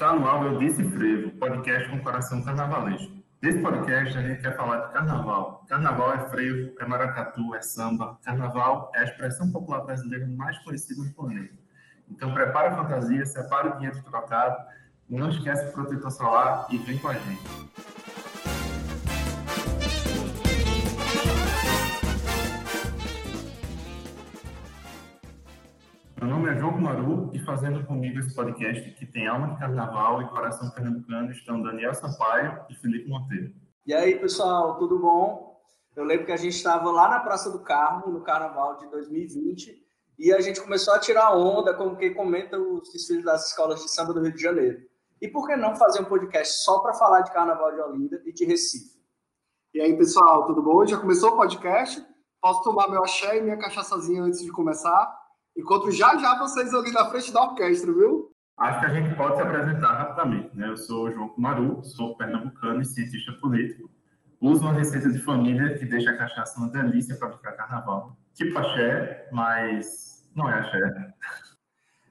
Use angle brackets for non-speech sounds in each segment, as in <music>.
Está no ar Eu Disse Frevo, podcast com coração carnavalesco. Nesse podcast a gente quer falar de carnaval. Carnaval é frevo, é maracatu, é samba. Carnaval é a expressão popular brasileira mais conhecida no planeta. Então prepara a fantasia, separa o dinheiro trocado, não esquece o protetor solar e vem com a gente. Nome é João Maru e fazendo comigo esse podcast que tem alma de carnaval e coração pernambucano estão Daniel Sampaio e Felipe Monteiro. E aí, pessoal, tudo bom? Eu lembro que a gente estava lá na Praça do Carmo, no carnaval de 2020, e a gente começou a tirar onda, como quem comenta os desfiles das escolas de samba do Rio de Janeiro. E por que não fazer um podcast só para falar de carnaval de Olinda e de Recife? E aí, pessoal, tudo bom? Já começou o podcast? Posso tomar meu axé e minha cachaçazinha antes de começar? Enquanto já já vocês ali na frente da orquestra, viu? Acho que a gente pode se apresentar rapidamente. Né? Eu sou o João Kumaru, sou pernambucano e cientista político. Uso uma receita de família que deixa a cachaça uma delícia para ficar carnaval. Tipo axé, mas não é axé.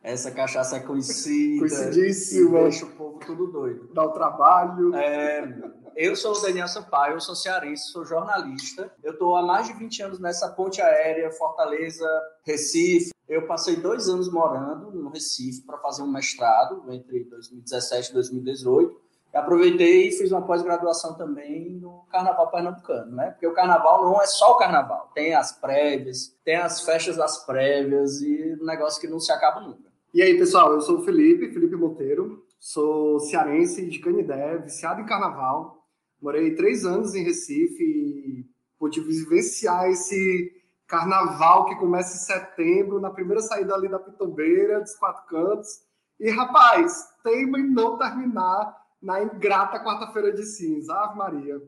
Essa cachaça é conhecida. Conhecidíssima. Deixa o povo tudo doido. Dá o trabalho. É, eu sou o Daniel Sampaio, eu sou cearense, sou jornalista. Eu estou há mais de 20 anos nessa ponte aérea Fortaleza, Recife. Eu passei dois anos morando no Recife para fazer um mestrado entre 2017 e 2018. Aproveitei e fiz uma pós-graduação também no Carnaval Pernambucano, né? Porque o Carnaval não é só o Carnaval, tem as prévias, tem as festas das prévias e um negócio que não se acaba nunca. E aí, pessoal, eu sou o Felipe, Felipe Monteiro, sou cearense de Canidé, viciado em carnaval. Morei três anos em Recife e pude vivenciar esse carnaval que começa em setembro, na primeira saída ali da Pitombeira, dos quatro cantos. E, rapaz, teima em não terminar na ingrata quarta-feira de cinza. Ave Maria.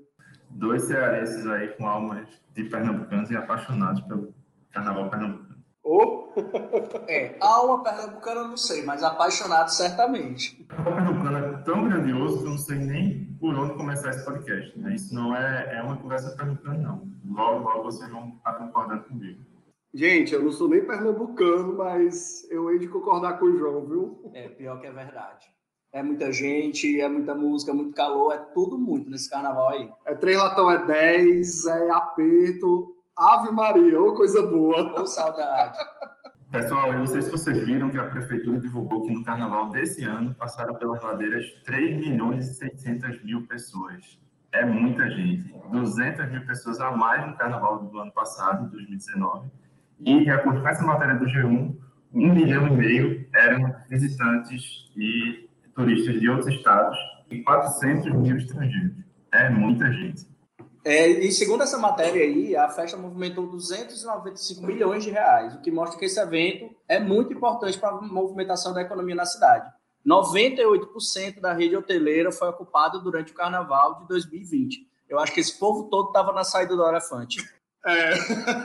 Dois cearenses aí com almas de pernambucanos e apaixonados pelo carnaval pernambucano. Oh. <laughs> É, alma pernambucana eu não sei, mas apaixonado certamente. O pernambucano tão grandioso que eu não sei nem por onde começar esse podcast. Né? Isso não é, é uma conversa pernambucana, não. Logo, logo vocês vão estar concordando comigo. Gente, eu não sou nem pernambucano, mas eu hei de concordar com o João, viu? É, pior que é verdade. É muita gente, é muita música, muito calor, é tudo muito nesse carnaval aí. É três latão, é 10, é aperto. Ave Maria, ô coisa boa. Ô saudade. <laughs> Pessoal, eu não sei se vocês viram que a prefeitura divulgou que no carnaval desse ano passaram pelas ladeiras 3 milhões e 600 mil pessoas. É muita gente. 200 mil pessoas a mais no carnaval do ano passado, 2019. E, de acordo com essa matéria do G1, um milhão e meio eram visitantes e turistas de outros estados e 400 mil estrangeiros. É muita gente. É, e segundo essa matéria aí, a festa movimentou 295 milhões de reais, o que mostra que esse evento é muito importante para a movimentação da economia na cidade. 98% da rede hoteleira foi ocupada durante o carnaval de 2020. Eu acho que esse povo todo estava na saída do elefante. É.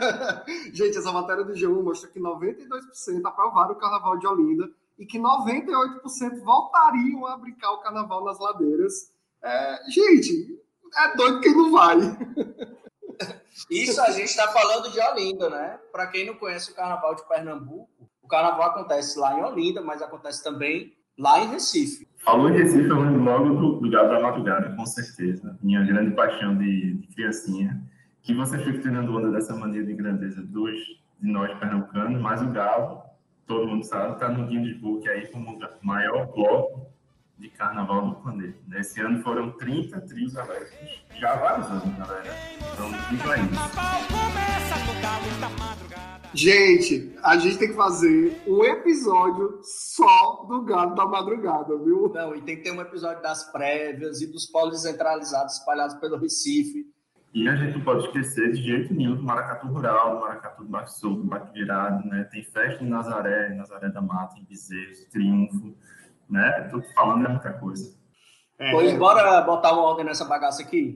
<laughs> Gente, essa matéria do G1 mostra que 92% aprovaram o carnaval de Olinda e que 98% voltariam a brincar o carnaval nas ladeiras. É, gente, é doido quem não vai. Isso a gente está falando de Olinda, né? Para quem não conhece o Carnaval de Pernambuco, o Carnaval acontece lá em Olinda, mas acontece também lá em Recife. Falou em Recife, eu lembro logo do, do Galo da Madrugada, com certeza. Minha grande paixão de, de criancinha. Que você fica tirando onda dessa maneira de grandeza dos, de nós pernambucanos, mas o Galo, todo mundo sabe, está no Guinness Book aí como o maior bloco de carnaval do planeta. Nesse ano foram 30 trios elétricos, já há vários anos, na verdade. Então, fica aí. Gente, a gente tem que fazer um episódio só do Gado da Madrugada, viu? Não, e tem que ter um episódio das prévias e dos polos centralizados espalhados pelo Recife. E a gente não pode esquecer de jeito nenhum do Maracatu Rural, do Maracatu do Baixo Sul, do Baixo Virado, né? Tem festa em Nazaré, Nazaré da Mata, em Bezerros, Triunfo, né? Tô falando é muita coisa. É, pois bora botar uma ordem nessa bagaça aqui.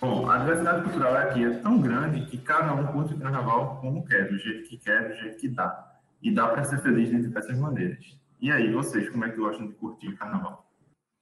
Bom, a diversidade cultural aqui é tão grande que cada um curte o carnaval como quer, do jeito que quer, do jeito que dá. E dá para ser feliz de diversas maneiras. E aí, vocês, como é que gostam de curtir o carnaval?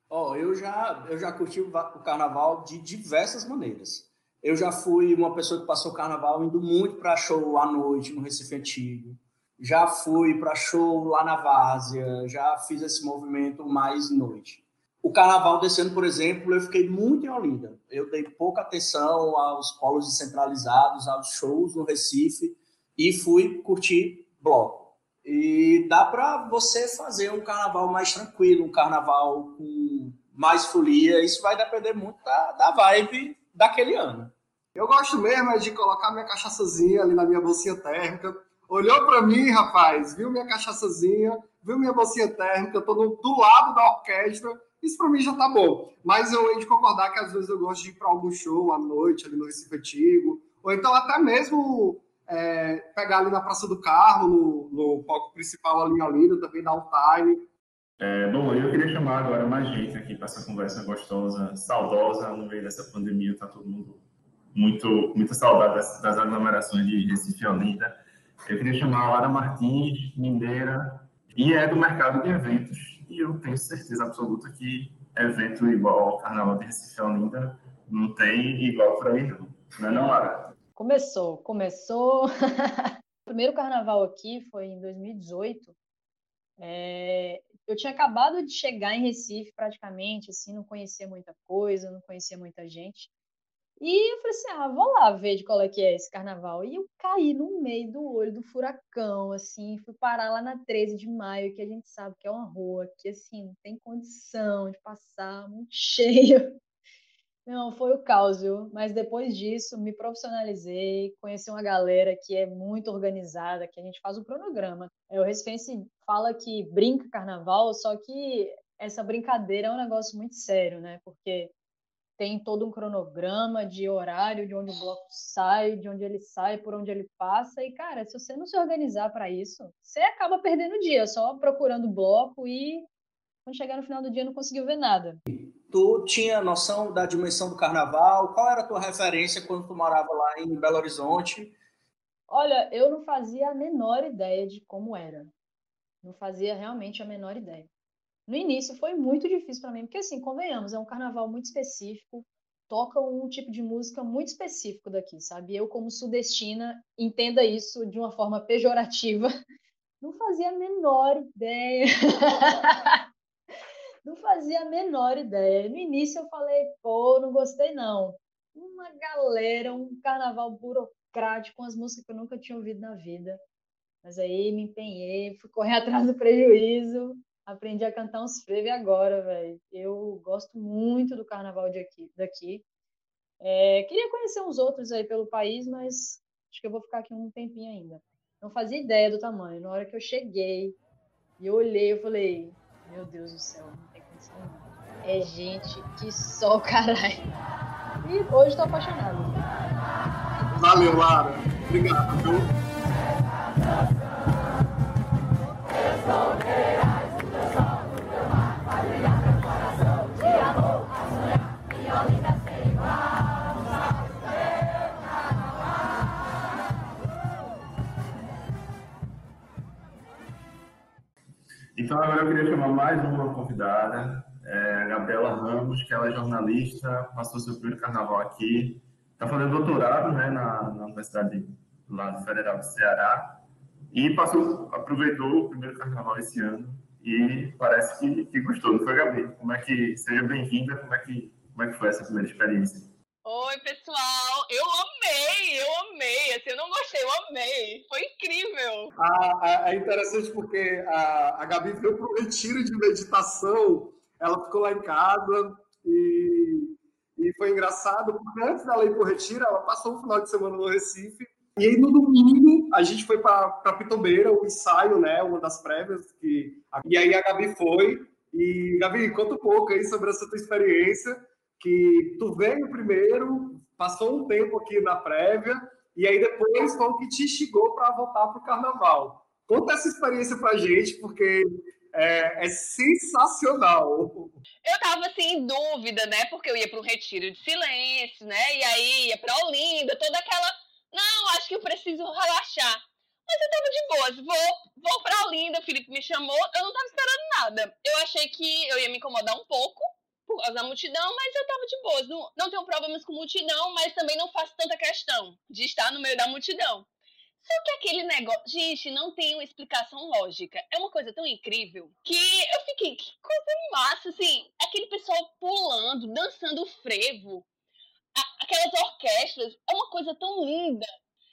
Ó, oh, eu já, eu já curti o carnaval de diversas maneiras. Eu já fui uma pessoa que passou o carnaval indo muito para show à noite no Recife Antigo. Já fui para show lá na Várzea, já fiz esse movimento mais noite. O carnaval desse ano, por exemplo, eu fiquei muito em Olinda. Eu dei pouca atenção aos polos descentralizados, aos shows no Recife e fui curtir bloco. E dá para você fazer um carnaval mais tranquilo, um carnaval com mais folia. Isso vai depender muito da, da vibe daquele ano. Eu gosto mesmo é de colocar minha cachaçazinha ali na minha bolsinha térmica. Olhou para mim, rapaz, viu minha cachaçazinha, viu minha bolsinha térmica, tô no, do lado da orquestra. Isso para mim já tá bom. Mas eu hei de concordar que às vezes eu gosto de ir para algum show à noite, ali no Recife Antigo, ou então até mesmo é, pegar ali na Praça do Carro, no, no palco principal ali em Olinda, também dar um time. É, bom, eu queria chamar agora mais gente aqui para essa conversa gostosa, saudosa, no meio dessa pandemia, tá todo mundo muito, muita saudade das, das aglomerações de Recife e Olinda. Eu queria chamar a Lara Martins, mineira, e é do mercado de eventos. E eu tenho certeza absoluta que evento igual ao Carnaval de Recife e Olinda não tem igual para aí, não. Não é não, Lara? Começou, começou. <laughs> o primeiro carnaval aqui foi em 2018. É, eu tinha acabado de chegar em Recife praticamente, assim, não conhecia muita coisa, não conhecia muita gente. E eu falei assim, ah, vou lá ver de qual é que é esse carnaval. E eu caí no meio do olho do furacão, assim, fui parar lá na 13 de maio, que a gente sabe que é uma rua que, assim, não tem condição de passar, muito <laughs> cheio. Não, foi o caos, viu? Mas depois disso, me profissionalizei, conheci uma galera que é muito organizada, que a gente faz o cronograma. É, o Recifense fala que brinca carnaval, só que essa brincadeira é um negócio muito sério, né? Porque tem todo um cronograma de horário, de onde o bloco sai, de onde ele sai, por onde ele passa. E, cara, se você não se organizar para isso, você acaba perdendo o dia, só procurando bloco e quando chegar no final do dia não conseguiu ver nada. Tu tinha noção da dimensão do carnaval? Qual era a tua referência quando tu morava lá em Belo Horizonte? Olha, eu não fazia a menor ideia de como era. Não fazia realmente a menor ideia. No início foi muito difícil para mim, porque assim, convenhamos, é um carnaval muito específico, toca um tipo de música muito específico daqui, sabe? Eu, como sudestina, entenda isso de uma forma pejorativa. <laughs> Não fazia a menor ideia. <laughs> Não fazia a menor ideia. No início eu falei, pô, não gostei não. Uma galera, um carnaval burocrático, com as músicas que eu nunca tinha ouvido na vida. Mas aí me empenhei, fui correr atrás do prejuízo, aprendi a cantar uns frevo agora, velho. Eu gosto muito do carnaval de aqui, daqui. É, queria conhecer uns outros aí pelo país, mas acho que eu vou ficar aqui um tempinho ainda. Não fazia ideia do tamanho. Na hora que eu cheguei e olhei, eu falei, meu Deus do céu, é gente que só <laughs> caralho. E hoje tô apaixonado. Valeu, Lara. Obrigado? Então, agora eu queria chamar mais uma convidada, é a Gabriela Ramos, que ela é jornalista, passou seu primeiro carnaval aqui, está fazendo doutorado né, na, na Universidade lá do Federal do Ceará, e passou, aproveitou o primeiro carnaval esse ano, e parece que, que gostou, não foi, Gabi? Como é que, seja bem-vinda, como, é que, como é que foi essa primeira experiência? Oi, pessoal! Eu amei, eu amei. Assim, eu não gostei, eu amei. Foi incrível. Ah, é interessante porque a, a Gabi veio para um retiro de meditação. Ela ficou lá em casa e, e foi engraçado, porque antes dela ir para o retiro, ela passou um final de semana no Recife. E aí, no domingo, a gente foi para Pitombeira, o ensaio, né? Uma das prévias. Que... E aí a Gabi foi. E, Gabi, conta um pouco aí sobre essa tua experiência que tu veio primeiro, passou um tempo aqui na prévia, e aí depois foi o que te instigou para voltar para o carnaval. Conta essa experiência para gente, porque é, é, sensacional. Eu tava assim em dúvida, né? Porque eu ia para um retiro de silêncio, né? E aí ia para Olinda, toda aquela. Não, acho que eu preciso relaxar. Mas eu tava de boas, vou, vou pra Olinda, o Felipe me chamou, eu não tava esperando nada. Eu achei que eu ia me incomodar um pouco, por causa da multidão, mas eu tava de boas. Não, não tenho problemas com multidão, mas também não faço tanta questão de estar no meio da multidão. Só que aquele negócio, gente, não tem uma explicação lógica. É uma coisa tão incrível que eu fiquei, que coisa massa, assim, aquele pessoal pulando, dançando frevo, aquelas orquestras, é uma coisa tão linda.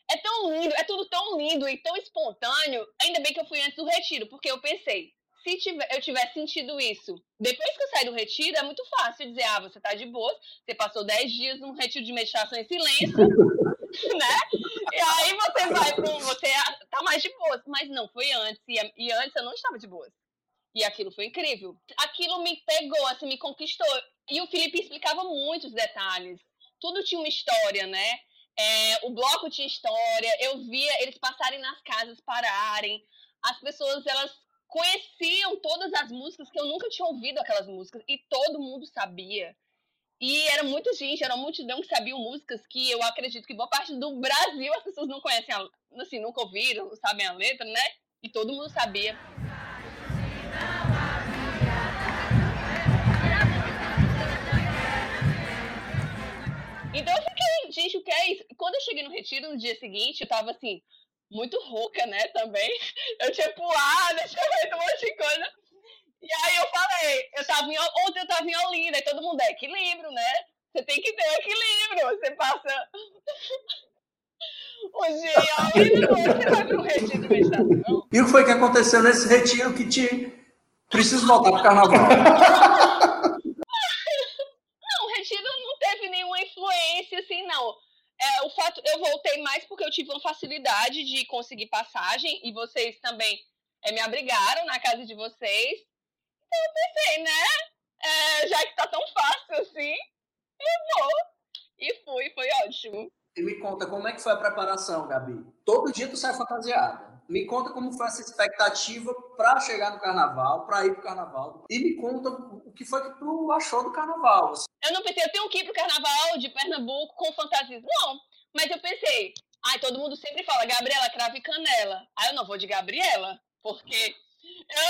É tão lindo, é tudo tão lindo e tão espontâneo. Ainda bem que eu fui antes do retiro, porque eu pensei, se tiver, eu tivesse sentido isso depois que eu saí do retiro, é muito fácil dizer, ah, você tá de boa, você passou 10 dias num retiro de meditação em silêncio, <laughs> né? E aí você vai para você tá mais de boas. Mas não, foi antes, e, antes eu não estava de boas. E aquilo foi incrível. Aquilo me pegou, assim, me conquistou. E o Felipe explicava muitos detalhes. Tudo tinha uma história, né? É, o bloco tinha história, eu via eles passarem nas casas, pararem. As pessoas, elas conheciam todas as músicas que eu nunca tinha ouvido aquelas músicas e todo mundo sabia. E era muita gente, era uma multidão que sabiam músicas que eu acredito que boa parte do Brasil as pessoas não conhecem, assim, nunca ouviram, não sabem a letra, né? E todo mundo sabia. Então eu fiquei, gente, o que é isso? Quando eu cheguei no retiro no dia seguinte, eu tava assim, muito rouca, né, também. <laughs> Eu tinha pulado, tinha feito um monte de coisa. E aí eu falei, eu tava em, ontem eu tava em Olinda, e todo mundo é equilíbrio, né? Você tem que ter equilíbrio. Você passa <laughs> o dia Olinda, <laughs> você vai para um retiro de meditação. E o que foi que aconteceu nesse retiro que te... Preciso voltar pro carnaval. <laughs> não, o retiro não teve nenhuma influência, assim, não. É, o fato, eu voltei mais porque eu tive uma facilidade de conseguir passagem e vocês também é, me abrigaram na casa de vocês. Eu pensei, né? É, já que tá tão fácil assim, eu vou. E fui, foi ótimo. E me conta, como é que foi a preparação, Gabi? Todo dia tu sai fantasiada. Me conta como foi essa expectativa para chegar no carnaval, para ir pro carnaval. E me conta o que foi que tu achou do carnaval. Eu não pensei, eu tenho que ir pro carnaval de Pernambuco com fantasias. Não, mas eu pensei, ai, todo mundo sempre fala Gabriela, crave canela. Aí eu não vou de Gabriela, porque eu,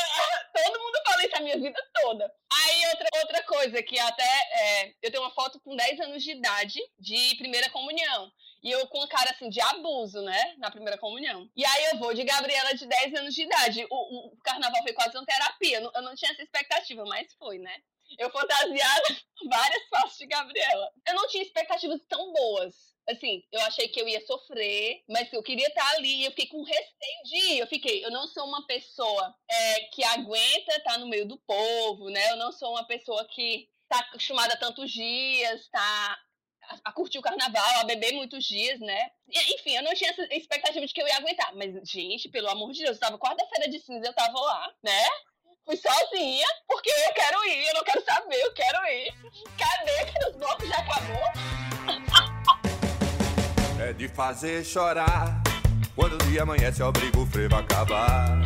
<laughs> todo mundo fala isso a minha vida toda. Aí outra, outra coisa que até é, eu tenho uma foto com 10 anos de idade de primeira comunhão. E eu com cara assim de abuso, né? Na primeira comunhão. E aí eu vou de Gabriela de 10 anos de idade. O, o carnaval foi quase uma terapia. Eu não tinha essa expectativa, mas foi, né? Eu fantasiada <laughs> várias faces de Gabriela. Eu não tinha expectativas tão boas assim, eu achei que eu ia sofrer, mas eu queria estar ali, eu fiquei com receio de ir. Eu fiquei, eu não sou uma pessoa é, que aguenta estar no meio do povo, né? Eu não sou uma pessoa que está acostumada a tantos dias, tá a, curtir o carnaval, a beber muitos dias, né? Enfim, eu não tinha essa expectativa de que eu ia aguentar. Mas, gente, pelo amor de Deus, eu tava quarta-feira de cinza, eu tava lá, né? Fui sozinha, porque eu quero ir, eu não quero saber, eu quero ir. Cadê que os blocos já acabou? é de fazer chorar. Quando o dia amanhece, obriga o frevo a acabar.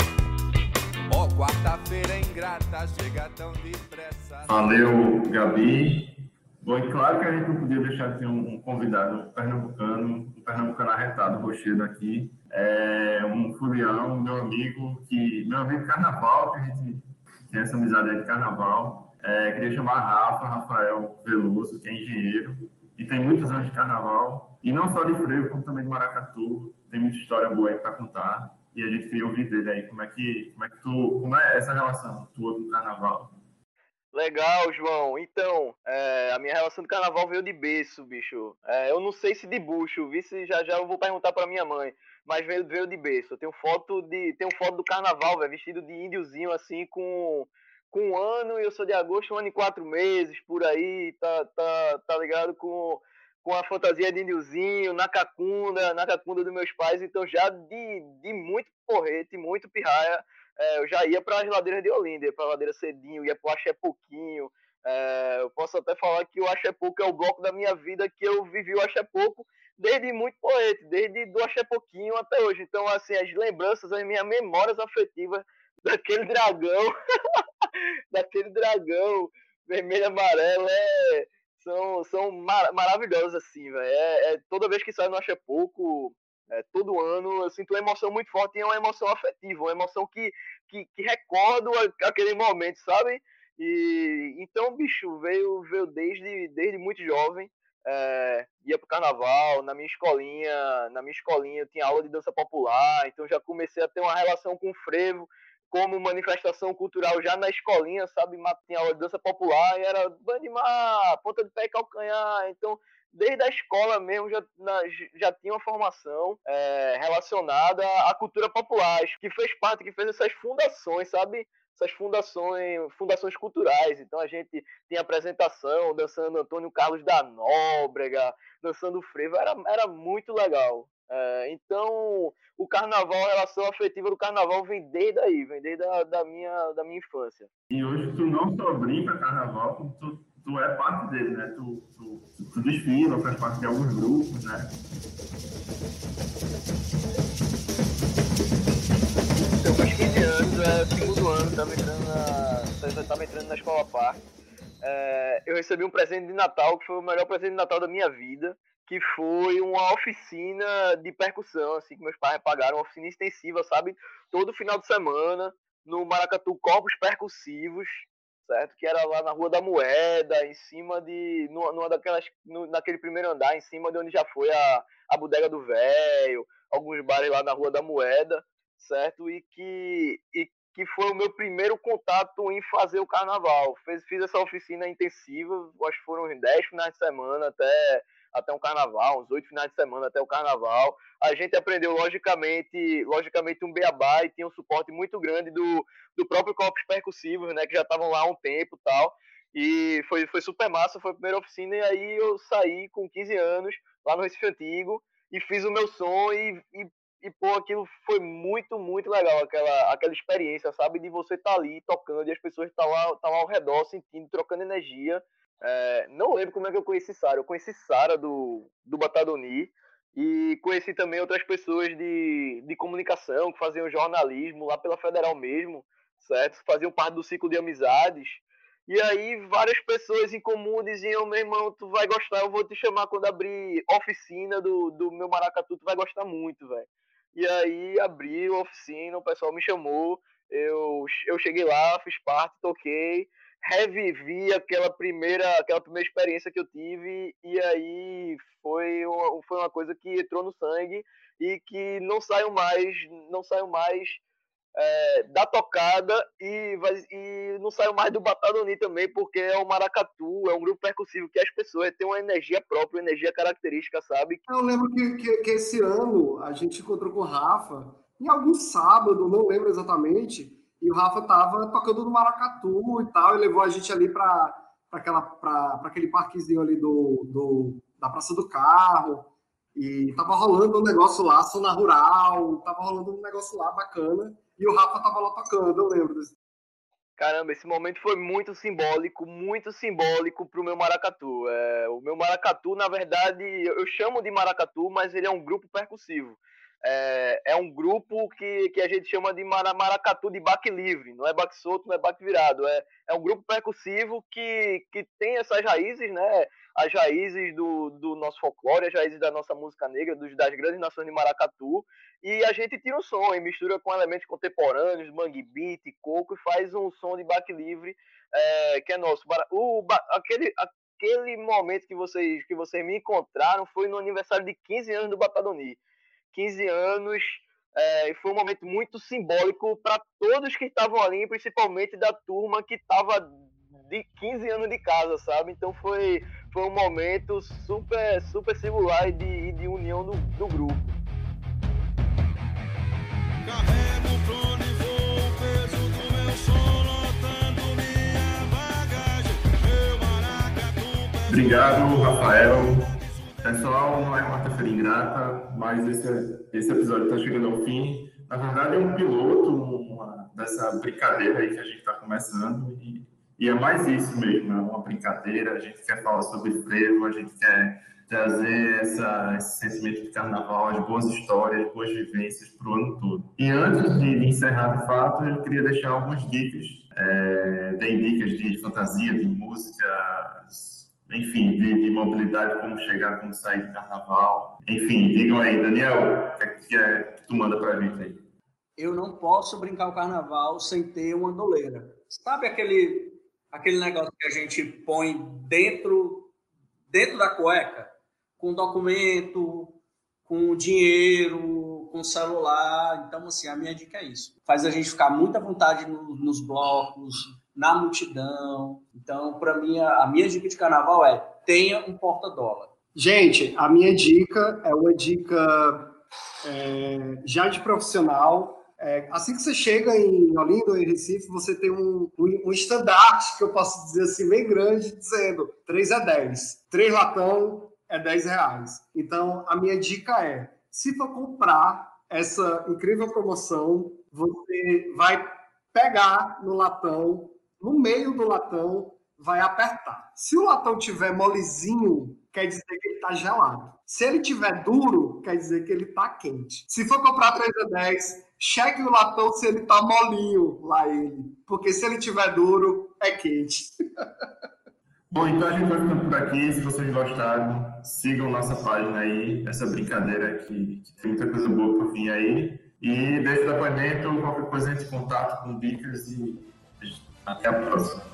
Ó, oh, quarta-feira ingrata, chega tão depressa. Valeu, Gabi. Bom, e claro que a gente não podia deixar de ter um convidado pernambucano, um pernambucano arretado, rochedo aqui. É um furião, meu amigo, que, meu amigo carnaval, que a gente tem essa amizade aí de carnaval. É, queria chamar Rafa, Rafael Veloso, que é engenheiro e tem muitos anos de carnaval, e não só de freio, como também de maracatu, tem muita história boa aí para contar, e a gente queria ouvir dele aí, como é que, como é que tu, como é essa relação tua com o carnaval? Legal, João. Então, é, a minha relação do carnaval veio de berço, bicho. É, eu não sei se de bucho, vi se já já eu vou perguntar para minha mãe, mas veio, veio de berço. Tenho foto de, tenho foto do carnaval, véio, vestido de índiozinho assim com com um ano e eu sou de agosto, um ano e quatro meses, por aí, tá, tá, tá ligado? Com, com a fantasia de índiozinho, na cacunda, na cacunda dos meus pais, então já de, de muito porrete, muito pirraia, é, eu já ia para as ladeiras de Olinda, para a ladeira Cedinho, ia para o Pouquinho, é, eu posso até falar que o Axé Pouco é o bloco da minha vida que eu vivi o Axé Pouco desde muito porrete, desde do Axé Pouquinho até hoje, então assim, as lembranças, as minhas memórias afetivas <laughs> daquele dragão, <laughs> daquele dragão vermelho e amarelo, é, são, são mar maravilhosos, assim, velho. É, é, toda vez que sai no Acho é Pouco, é, todo ano, eu sinto uma emoção muito forte e é uma emoção afetiva, uma emoção que, que, que recordo aquele momento, sabe? E então, bicho, veio, veio desde, desde muito jovem. É, ia pro carnaval, na minha escolinha, na minha escolinha eu tinha aula de dança popular, então já comecei a ter uma relação com o frevo como manifestação cultural já na escolinha, sabe? Tinha aula de dança popular e era bandimar, ponta de pé e calcanhar. Então, desde a escola mesmo já, na, já tinha uma formação é, relacionada à cultura popular, que fez parte, que fez essas fundações, sabe? Essas fundações, fundações culturais. Então a gente tinha apresentação, dançando Antônio Carlos da Nóbrega, dançando frevo, era, era muito legal. É, então, o carnaval, a relação afetiva do carnaval vem desde aí, vem desde a, da, minha, da minha infância. E hoje tu não só brinca carnaval, tu, tu é parte dele, né? Tu, tu, tu desfila, faz parte de alguns grupos, né? Eu fiz 15 anos, é segundo ano, estava entrando na, tava entrando na escola parque. É, eu recebi um presente de Natal, que foi o melhor presente de Natal da minha vida, que foi uma oficina de percussão, assim, que meus pais pagaram, uma oficina extensiva, sabe? Todo final de semana, no Maracatu Corpos Percussivos, certo? Que era lá na Rua da Moeda, em cima de. numa daquelas. No, naquele primeiro andar, em cima de onde já foi a, a Bodega do Velho, alguns bares lá na Rua da Moeda, certo? E que, e que foi o meu primeiro contato em fazer o carnaval. Fiz, fiz essa oficina intensiva, acho que foram 10 finais de semana até até um carnaval, uns oito finais de semana até o carnaval. A gente aprendeu, logicamente, logicamente um beabá e tinha um suporte muito grande do, do próprio Corpos Percussivos, né, que já estavam lá há um tempo e tal. E foi, foi super massa, foi a primeira oficina, e aí eu saí com 15 anos, lá no Recife Antigo, e fiz o meu som, e, e, e pô, aquilo foi muito, muito legal, aquela, aquela experiência, sabe, de você estar tá ali tocando, e as pessoas estão tá lá, tá lá ao redor, sentindo, trocando energia, é, não lembro como é que eu conheci Sara. Eu conheci Sara do, do Batadoni e conheci também outras pessoas de, de comunicação que faziam jornalismo lá pela Federal mesmo, certo? Faziam parte do ciclo de amizades. E aí várias pessoas em comum diziam, meu irmão, tu vai gostar, eu vou te chamar quando abrir oficina do, do meu maracatu, tu vai gostar muito, velho. E aí abri a oficina, o pessoal me chamou, eu, eu cheguei lá, fiz parte, toquei, revivi aquela primeira, aquela primeira experiência que eu tive e aí foi uma, foi uma coisa que entrou no sangue e que não saiu mais, não saiu mais é, da tocada e, vai, e não saiu mais do Batadoni também, porque é o maracatu, é um grupo percussivo que as pessoas têm uma energia própria, uma energia característica, sabe? Eu lembro que, que, que esse ano a gente encontrou com o Rafa em algum sábado, não lembro exatamente, e o Rafa tava tocando no maracatu e tal, e levou a gente ali para aquele parquezinho ali do, do, da Praça do Carro. E tava rolando um negócio lá, zona rural, tava rolando um negócio lá bacana. E o Rafa tava lá tocando, eu lembro. Caramba, esse momento foi muito simbólico, muito simbólico pro meu maracatu. É, o meu maracatu, na verdade, eu chamo de maracatu, mas ele é um grupo percussivo é, é, um grupo que, que a gente chama de maracatu de baque livre, não é baque solto, não é baque virado, é, é um grupo percussivo que, que tem essas raízes, né, as raízes do, do nosso folclore, as raízes da nossa música negra, dos, das grandes nações de maracatu, e a gente tira o som e mistura com elementos contemporâneos, mangue beat, coco, e faz um som de baque livre é, que é nosso. O, aquele, aquele momento que vocês, que vocês me encontraram foi no aniversário de 15 anos do Batadoni 15 anos. É, foi um momento muito simbólico para todos que estavam ali, principalmente da turma que estava de 15 anos de casa, sabe? Então foi, foi um momento super, super singular de, de união do, do grupo. Carrego vou, o peso do meu som, lotando minha bagagem. Meu Obrigado, Rafael. Pessoal, não é quarta-feira ingrata, mas esse, esse episódio está chegando ao fim. Na verdade, é um piloto uma, dessa brincadeira aí que a gente está começando. E, e, é mais isso mesmo, é uma brincadeira. A gente quer falar sobre frevo, a gente quer trazer essa, esse sentimento de carnaval, as boas histórias, as boas vivências para o ano todo. E antes de encerrar de fato, eu queria deixar algumas dicas. É, dicas de fantasia, de música, enfim, de, de, mobilidade, como chegar, como sair de carnaval. Enfim, digam aí, Daniel, o que é que, é que tu manda pra gente aí? Eu não posso brincar o carnaval sem ter uma doleira. Sabe aquele aquele negócio que a gente põe dentro, dentro da cueca, com documento, com dinheiro, com celular. Então, assim, a minha dica é isso. Faz a gente ficar muito à vontade no, nos blocos, na multidão. Então, para mim, a, a minha dica de carnaval é tenha um porta-dólar. Gente, a minha dica é uma dica é, já de profissional. É, assim que você chega em Olinda ou em Recife, você tem um, um, estandarte, que eu posso dizer assim, bem grande, dizendo 3 é 10. 3 latão é 10 reais. Então, a minha dica é, se for comprar essa incrível promoção, você vai pegar no latão, no meio do latão, vai apertar. Se o latão tiver molezinho, quer dizer que ele está gelado. Se ele tiver duro, quer dizer que ele está quente. Se for comprar 3 a 10, cheque o latão se ele está molinho lá ele. Porque se ele tiver duro, é quente. <laughs> Bom, então a gente vai ficando por aqui. Se vocês gostaram, sigam nossa página aí, essa brincadeira que, que tem muita coisa boa por vir aí. E desde o depoimento, qualquer coisa entre em contato com Bickers e até a próxima.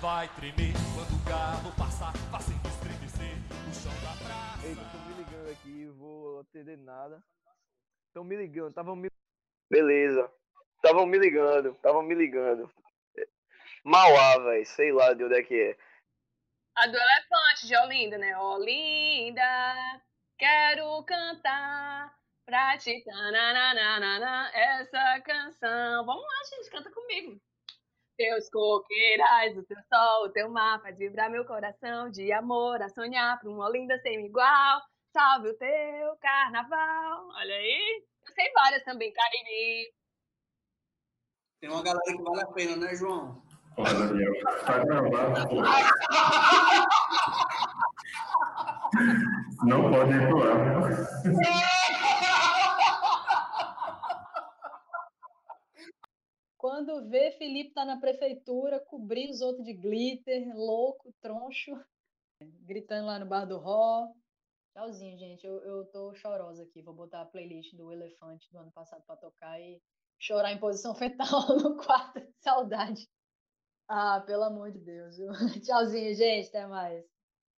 vai tremer quando o carro passar, faça estremecer o chão da praça. Eita, tô me ligando aqui, vou atender nada. Estão me ligando, estavam me. Beleza. Estavam me ligando, estavam me ligando. Mauá, velho, sei lá de onde é que é. A do elefante de Olinda, né? Olinda, quero cantar pra ti, essa canção. Vamos lá, gente, canta comigo. Teus coqueirais, o teu sol, o teu mar faz vibrar meu coração de amor a sonhar pra uma Olinda sem igual. Salve o teu carnaval. Olha aí. Eu sei várias também, Cariri. Tem uma galera que vale a pena, né, João? Porra, Daniel, tá gravado, porra. Não pode ir pro ar. Quando vê, Felipe tá na prefeitura, cobrir os outros de glitter, louco, troncho, gritando lá no bar do Ró. Tchauzinho, gente. Eu, eu tô chorosa aqui. Vou botar a playlist do Elefante do ano passado pra tocar e chorar em posição fetal <laughs> no quarto de saudade. Ah, pelo amor de Deus. <laughs> Tchauzinho, gente. Até mais.